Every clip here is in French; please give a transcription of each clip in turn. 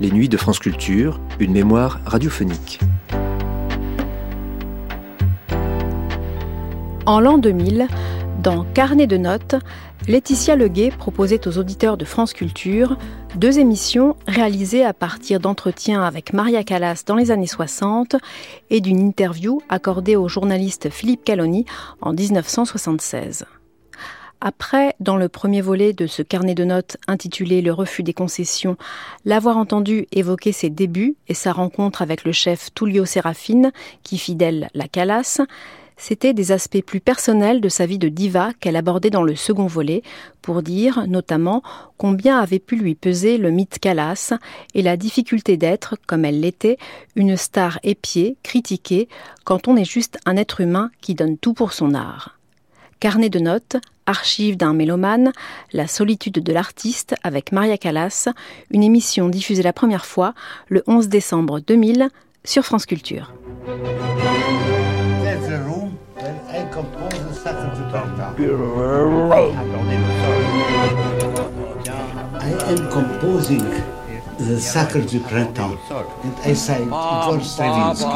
Les nuits de France Culture, une mémoire radiophonique. En l'an 2000, dans Carnet de notes, Laetitia Leguet proposait aux auditeurs de France Culture deux émissions réalisées à partir d'entretiens avec Maria Callas dans les années 60 et d'une interview accordée au journaliste Philippe Caloni en 1976. Après, dans le premier volet de ce carnet de notes intitulé Le refus des concessions, l'avoir entendu évoquer ses débuts et sa rencontre avec le chef Tullio Serafine, qui fidèle la Calas, c'était des aspects plus personnels de sa vie de diva qu'elle abordait dans le second volet, pour dire notamment combien avait pu lui peser le mythe Calas et la difficulté d'être, comme elle l'était, une star épiée, critiquée, quand on est juste un être humain qui donne tout pour son art. Carnet de notes, Archives d'un mélomane, La solitude de l'artiste avec Maria Callas, une émission diffusée la première fois le 11 décembre 2000 sur France Culture. I am composing the Sacre du Printemps. And I say Igor Stravinsky.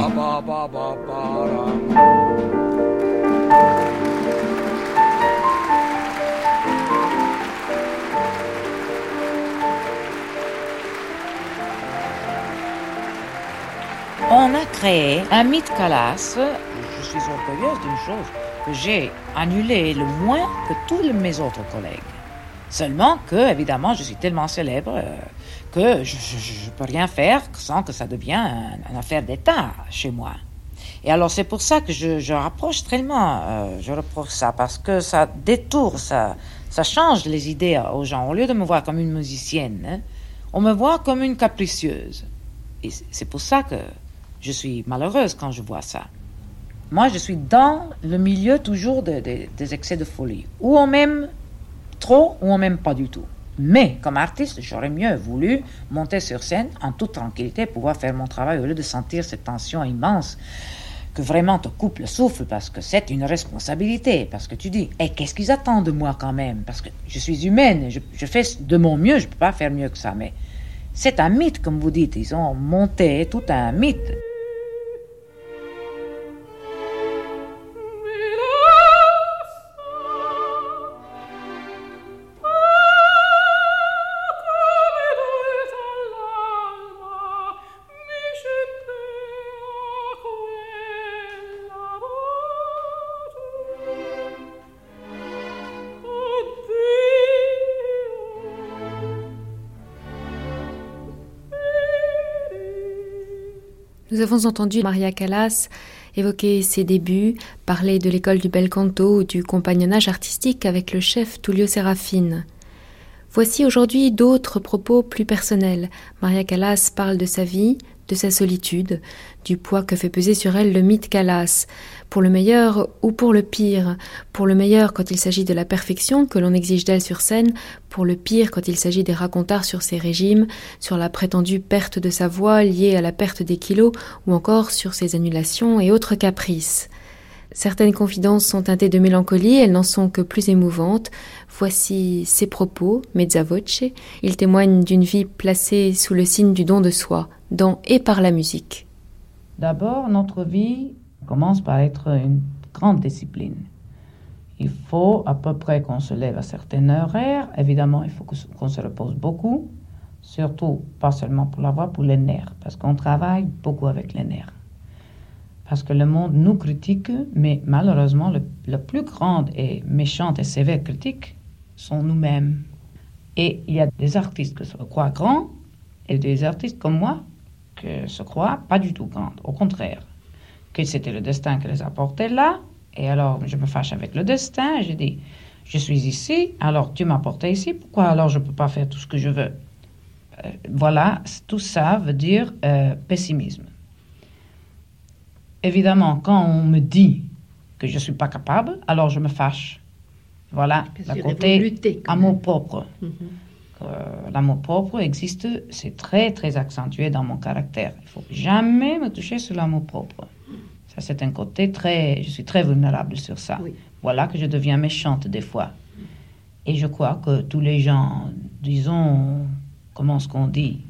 On a créé un mythe Calas. Je suis orgueilleuse d'une chose, que j'ai annulé le moins que tous mes autres collègues. Seulement que, évidemment, je suis tellement célèbre euh, que je ne peux rien faire sans que ça devienne une affaire d'État chez moi. Et alors c'est pour ça que je, rapproche tellement, euh, je reproche ça, parce que ça détourne, ça, ça change les idées aux gens. Au lieu de me voir comme une musicienne, on me voit comme une capricieuse. Et c'est pour ça que je suis malheureuse quand je vois ça. Moi, je suis dans le milieu toujours des excès de folie. Ou on m'aime trop, ou on m'aime pas du tout. Mais comme artiste, j'aurais mieux voulu monter sur scène en toute tranquillité, pouvoir faire mon travail au lieu de sentir cette tension immense que vraiment te coupe le souffle parce que c'est une responsabilité. Parce que tu dis, et qu'est-ce qu'ils attendent de moi quand même? Parce que je suis humaine, je, je fais de mon mieux, je ne peux pas faire mieux que ça. Mais c'est un mythe, comme vous dites. Ils ont monté tout un mythe. Nous avons entendu Maria Callas évoquer ses débuts, parler de l'école du bel canto ou du compagnonnage artistique avec le chef Tullio Serafine. Voici aujourd'hui d'autres propos plus personnels. Maria Callas parle de sa vie, de sa solitude, du poids que fait peser sur elle le mythe Calas, pour le meilleur ou pour le pire, pour le meilleur quand il s'agit de la perfection que l'on exige d'elle sur scène, pour le pire quand il s'agit des racontards sur ses régimes, sur la prétendue perte de sa voix liée à la perte des kilos, ou encore sur ses annulations et autres caprices. Certaines confidences sont teintées de mélancolie, elles n'en sont que plus émouvantes. Voici ses propos, mezza voce. Ils témoignent d'une vie placée sous le signe du don de soi, dans et par la musique. D'abord, notre vie commence par être une grande discipline. Il faut à peu près qu'on se lève à certaines horaires. Évidemment, il faut qu'on se repose beaucoup, surtout pas seulement pour la voix, pour les nerfs, parce qu'on travaille beaucoup avec les nerfs. Parce que le monde nous critique, mais malheureusement, le, le plus grande et méchante et sévère critique sont nous-mêmes. Et il y a des artistes qui se croient grands et des artistes comme moi qui se croient pas du tout grands, au contraire que c'était le destin qui les a portés là. Et alors, je me fâche avec le destin. Je dis, je suis ici, alors tu m'as porté ici, pourquoi alors je ne peux pas faire tout ce que je veux? Euh, Voilà, tout ça veut dire euh, pessimisme. Évidemment, quand on me dit que je ne suis pas capable, alors je me fâche. Voilà, la côté amour propre. Mhm. Euh, l'amour propre existe, c'est très très accentué dans mon caractère. Il faut jamais me toucher sur l'amour propre. Ça, c'est un côté très. Je suis très vulnérable sur ça. Voilà que je deviens méchante des fois. Et je crois que tous les gens, disons, comment est-ce qu'on dit,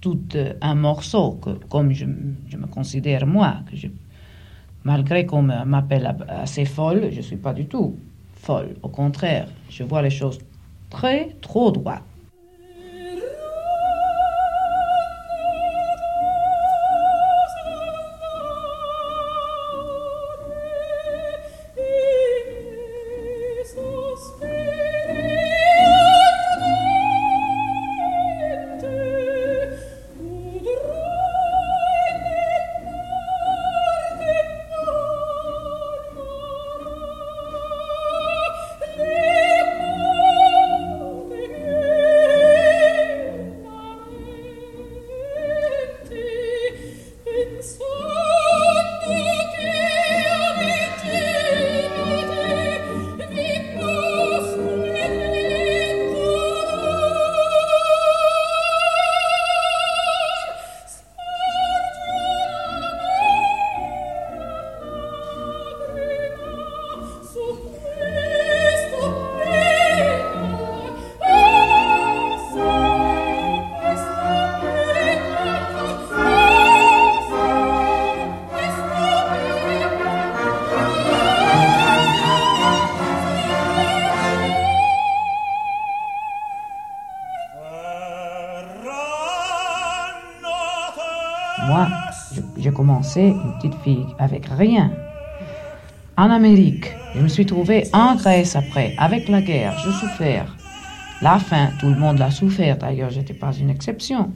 tout euh, un morceau, que, comme je, je, me considère moi, que je, malgré qu'on m'appelle assez folle, je ne suis pas du tout folle. Au contraire, je vois les choses très, trop droites. Une petite fille avec rien. En Amérique, je me suis trouvée en Grèce après, avec la guerre, je souffert. La faim, tout le monde l'a souffert, d'ailleurs, je n'étais pas une exception.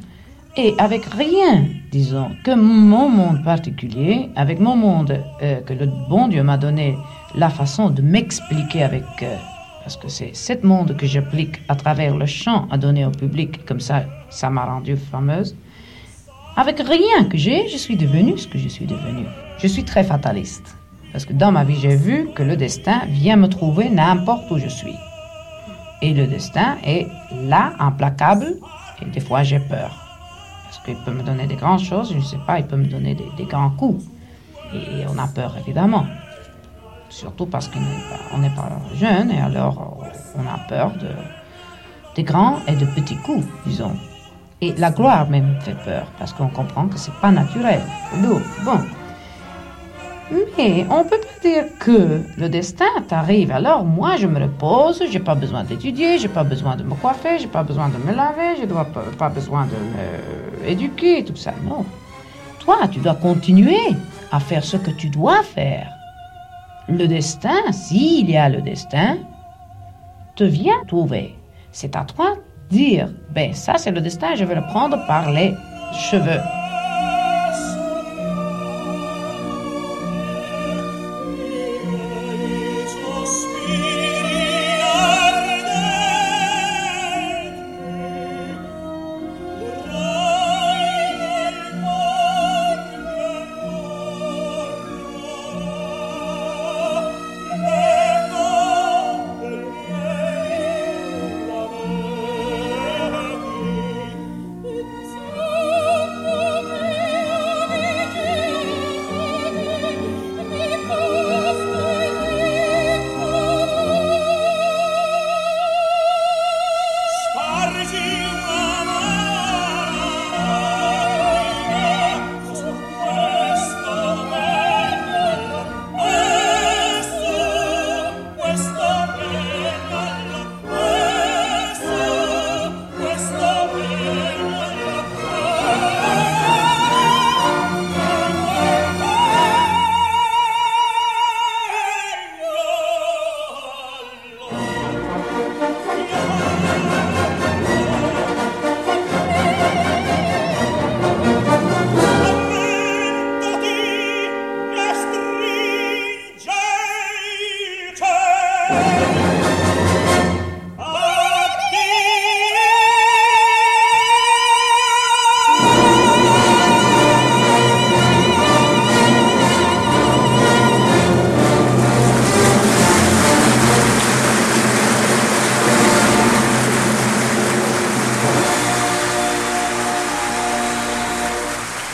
Et avec rien, disons, que mon monde particulier, avec mon monde euh, que le bon Dieu m'a donné la façon de m'expliquer avec... Euh, parce que c'est ce monde que j'applique à travers le chant à donner au public, comme ça, ça m'a rendue fameuse. Avec rien que j'ai, je suis devenue ce que je suis devenue. Je suis très fataliste. Parce que dans ma vie, j'ai vu que le destin vient me trouver n'importe où je suis. Et le destin est là, implacable, et des fois j'ai peur. Parce qu'il peut me donner des grandes choses, je ne sais pas, il peut me donner des, grands coups. Et on a peur, évidemment. Surtout parce qu'on n'est pas, jeune, et alors on a peur de, des grands et de petits coups, disons. Et la gloire même fait peur, parce qu'on comprend que c'est pas naturel, lourd. Bon. Mais on peut pas dire que le destin t'arrive. Alors moi, je me repose, j'ai pas besoin d'étudier, j'ai pas besoin de me coiffer, j'ai pas besoin de me laver, je dois pas, besoin de m'éduquer, tout ça. Non. Toi, tu dois continuer à faire ce que tu dois faire. Le destin, s'il y a le destin, te vient trouver. C'est à toi dire, ben ça c'est le destin, je vais le prendre par les cheveux.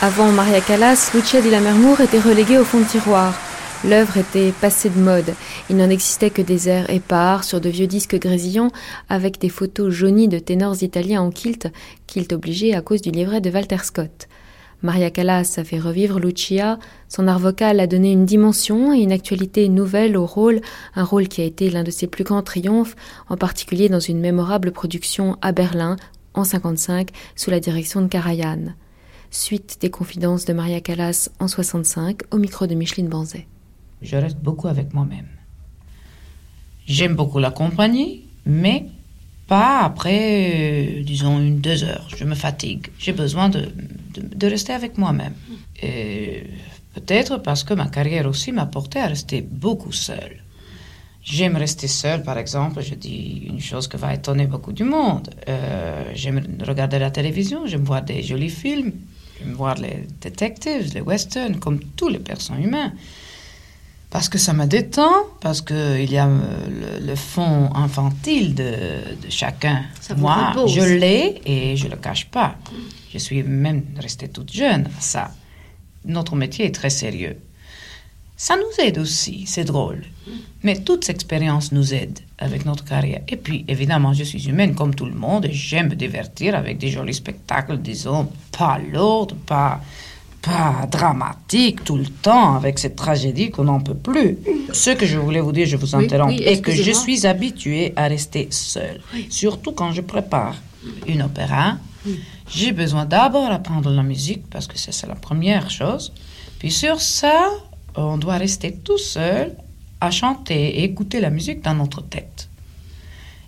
Avant Maria Callas, Lucia di Lammermoor était reléguée au fond de tiroir. L'œuvre était passée de mode. Il n'en existait que des airs épars sur de vieux disques grésillants avec des photos jaunies de ténors italiens en kilt, kilt obligé à cause du livret de Walter Scott. Maria Callas a fait revivre Lucia, son art vocal a donné une dimension et une actualité nouvelle au rôle, un rôle qui a été l'un de ses plus grands triomphes, en particulier dans une mémorable production à Berlin en 55 sous la direction de Karajan. Suite des confidences de Maria Callas en 65 au micro de Micheline Banzet. Je reste beaucoup avec moi-même. J'aime beaucoup la compagnie, mais pas après, euh, disons, une, deux heures. Je me fatigue. J'ai besoin de, de, rester avec moi-même. Et peut-être parce que ma carrière aussi m'a porté à rester beaucoup seule. J'aime rester seule, par exemple, je dis une chose qui va étonner beaucoup du monde. Euh, j'aime regarder la télévision, j'aime voir des jolis films, voir les détectives, les westerns, comme tous les personnes humains. Parce que ça me détend, parce qu'il y a euh, le, fond infantile de, chacun. Moi, je l'ai et je ne le cache pas. Je suis même restée toute jeune ça. Notre métier est très sérieux. Ça nous aide aussi, c'est drôle. Mais toute expérience nous aide avec notre carrière. Et puis, évidemment, je suis humaine comme tout le monde et j'aime me divertir avec des jolis spectacles, disons, pas lourds, pas pas dramatique tout le temps avec cette tragédie qu'on n'en peut plus. Ce que je voulais vous dire, je vous interromps, est que je suis habituée à rester seule, surtout quand je prépare une opéra. J'ai besoin d'abord apprendre la musique parce que c'est la première chose. Puis sur ça, on doit rester tout seul à chanter et écouter la musique dans notre tête.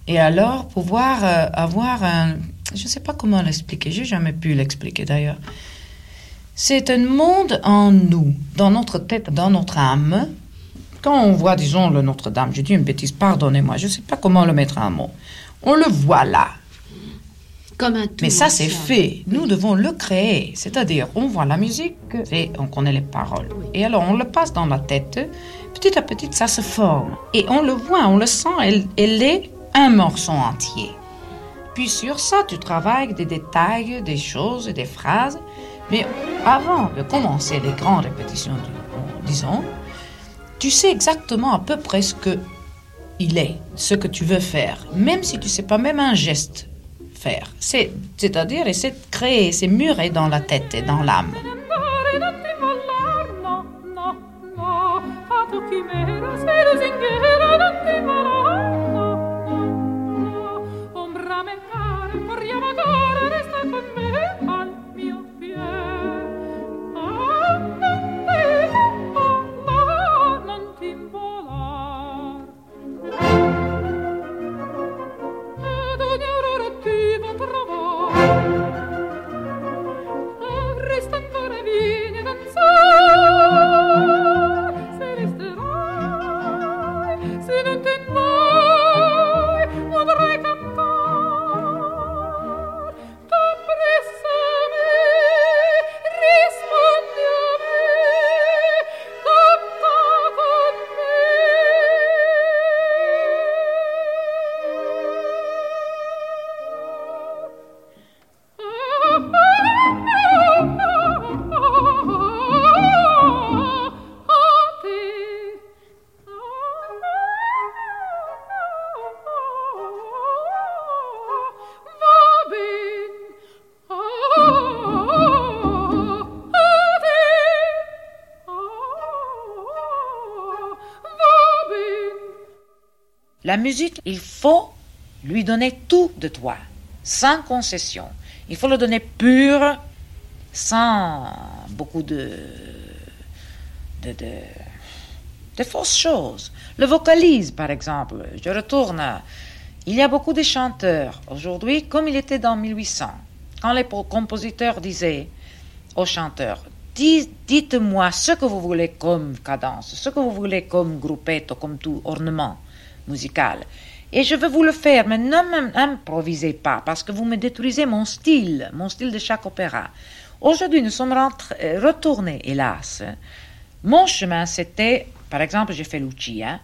Et alors pouvoir euh, avoir un... Je ne sais pas comment l'expliquer, j'ai jamais pu l'expliquer d'ailleurs. C'est un monde en nous, dans notre tête, dans notre âme. Quand on voit, disons, le Notre-Dame, je dis une bêtise, pardonnez-moi, je ne sais pas comment le mettre en mot. On le voit là. Comme un Mais ça, c'est fait. Nous devons le créer. C'est-à-dire, on voit la musique et on connaît les paroles. Et alors, on le passe dans la tête. Petit à petit, ça se forme. Et on le voit, on le sent. Elle, elle est un morceau entier. Puis sur ça, tu travailles des détails, des choses, des phrases. Mais avant de commencer les grandes répétitions, disons, tu sais exactement à peu près ce que il est, ce que tu veux faire, même si tu sais pas même un geste faire. C'est, c'est-à-dire de créer, c'est muré dans la tête et dans l'âme. La musique, il faut lui donner tout de toi, sans concession. Il faut le donner pur, sans beaucoup de, de, fausses choses. Le vocalise, par exemple. Je retourne. il y a beaucoup de chanteurs aujourd'hui, comme il était dans 1800, quand les compositeurs disaient aux chanteurs Dites-moi ce que vous voulez comme cadence, ce que vous voulez comme groupetto, comme tout ornement Et je veux vous le faire, mais ne m'improvisez pas, parce que vous me détruisez mon style, mon style de chaque opéra. Aujourd'hui, nous sommes euh, retournés, hélas. Mon chemin, c'était, par exemple, j'ai fait Lucia.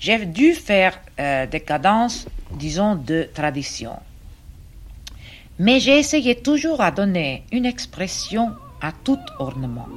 J'ai dû faire euh, des cadences, disons, de tradition. Mais j'ai essayé toujours à donner une expression à tout ornement.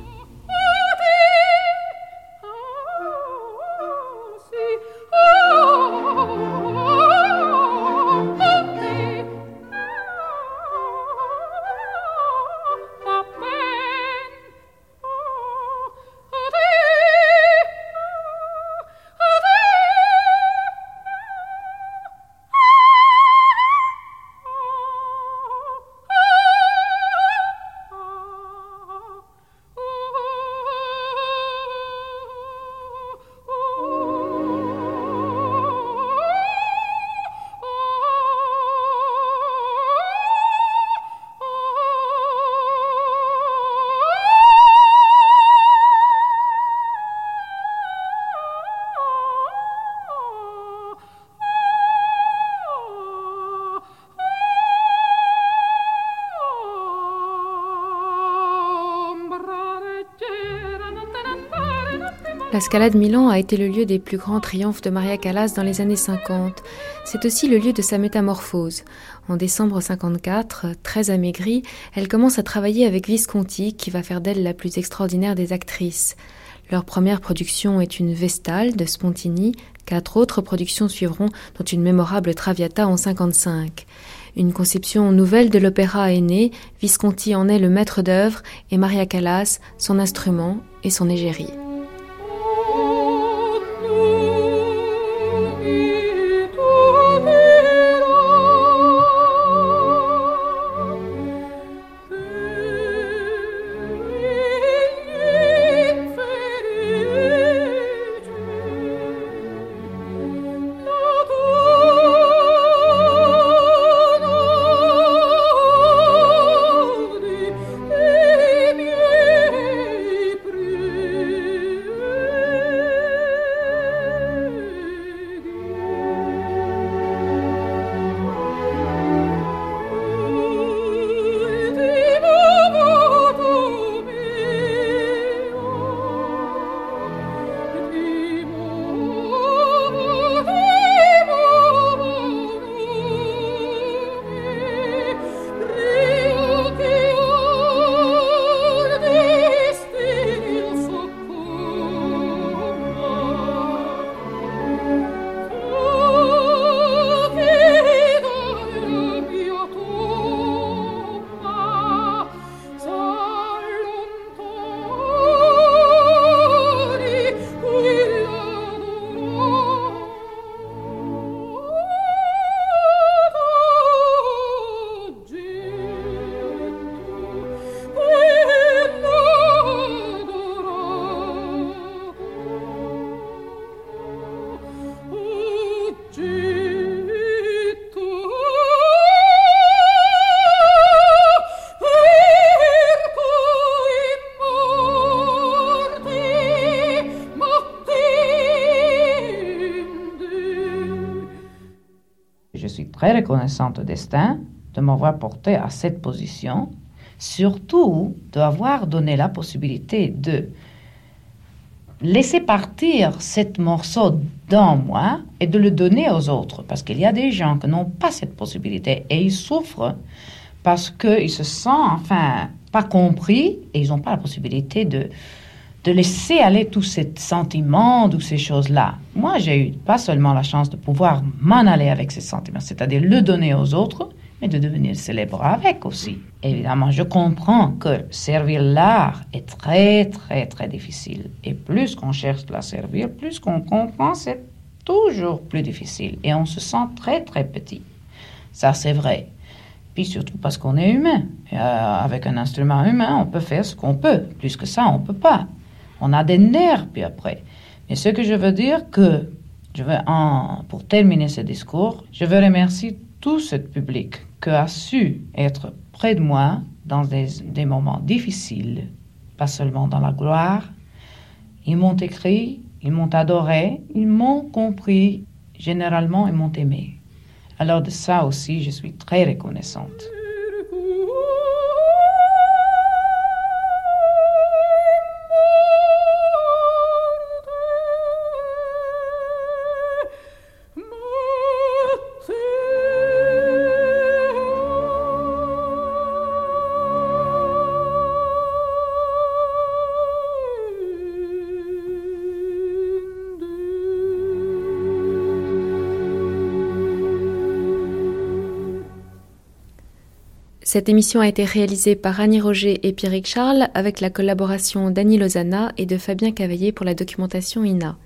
La Milan a été le lieu des plus grands triomphes de Maria Callas dans les années 50. C'est aussi le lieu de sa métamorphose. En décembre 54, très amaigrie, elle commence à travailler avec Visconti, qui va faire d'elle la plus extraordinaire des actrices. Leur première production est une Vestale de Spontini. Quatre autres productions suivront, dont une mémorable Traviata en 55. Une conception nouvelle de l'opéra est née. Visconti en est le maître d'œuvre et Maria Callas son instrument et son égérie. Au destin de m'avoir porté à cette position, surtout d'avoir donné la possibilité de laisser partir cette morceau dans moi et de le donner aux autres. Parce qu'il y a des gens qui n'ont pas cette possibilité et ils souffrent parce qu'ils se sentent, enfin, pas compris et ils n'ont pas la possibilité de, de laisser aller tous ces sentiments, toutes ces choses-là. Moi, j'ai eu pas seulement la chance de pouvoir m'en aller avec ces sentiments, c'est-à-dire le donner aux autres, mais de devenir célèbre avec aussi. Évidemment, je comprends que servir l'art est très, très, très difficile. Et plus qu'on cherche à la servir, plus qu'on comprend, c'est toujours plus difficile. Et on se sent très, très petit. Ça, c'est vrai. Puis surtout parce qu'on est humain. Euh, avec un instrument humain, on peut faire ce qu'on peut. Plus que ça, on ne peut pas. On a des nerfs, puis après. Mais ce que je veux dire que, je veux en, pour terminer ce discours, je veux remercier tout ce public qui a su être près de moi dans des, des moments difficiles, pas seulement dans la gloire. Ils m'ont écrit, ils m'ont adoré, ils m'ont compris, généralement ils m'ont aimé. Alors de ça aussi, je suis très reconnaissante. Cette émission a été réalisée par Annie Roger et Pierrick Charles avec la collaboration d'Annie Lozana et de Fabien Cavaillé pour la documentation INA.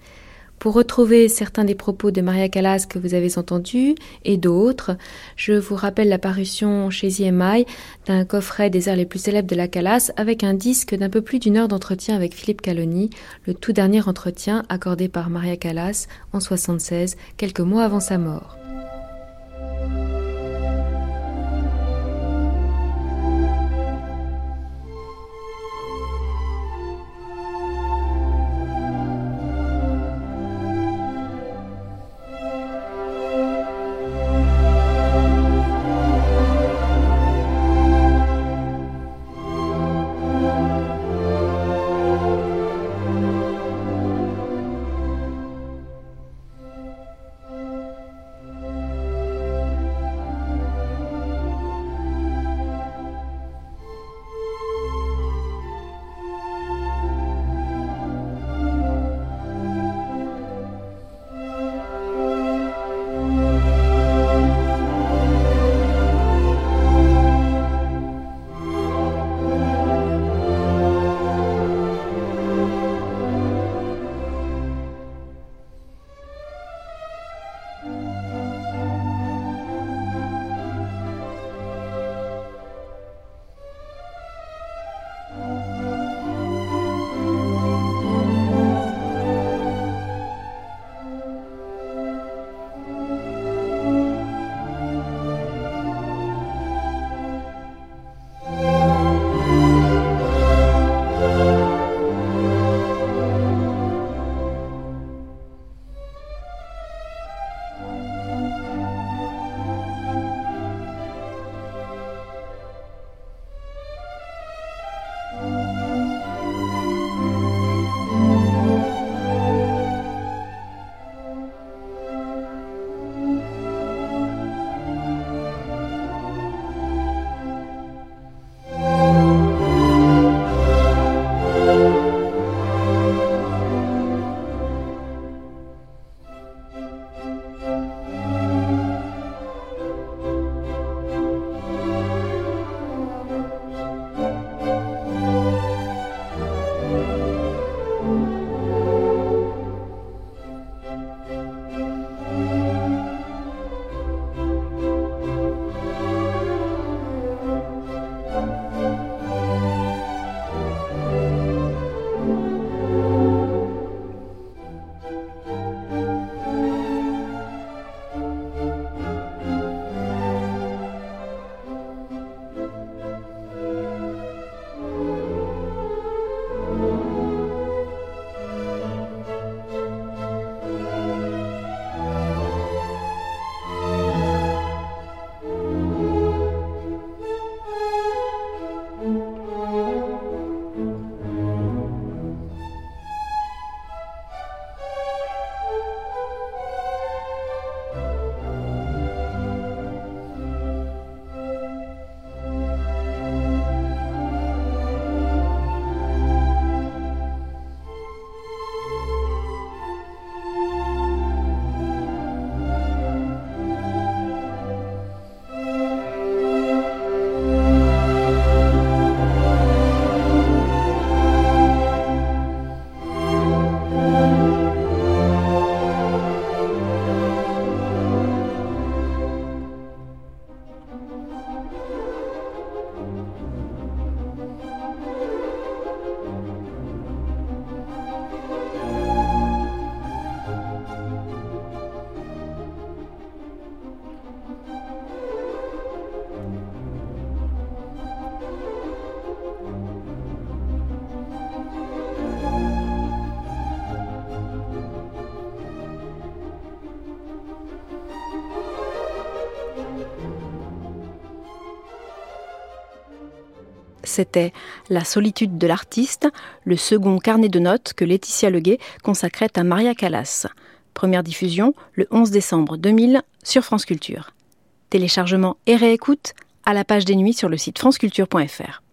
Pour retrouver certains des propos de Maria Callas que vous avez entendus et d'autres, je vous rappelle la parution chez EMI d'un coffret des airs les plus célèbres de la Callas avec un disque d'un peu plus d'une heure d'entretien avec Philippe Caloni, le tout dernier entretien accordé par Maria Callas en 76, quelques mois avant sa mort. C'était La solitude de l'artiste, le second carnet de notes que Laetitia Leguet consacrait à Maria Callas. Première diffusion le 11 décembre 2000 sur France Culture. Téléchargement et réécoute à la page des nuits sur le site franceculture.fr.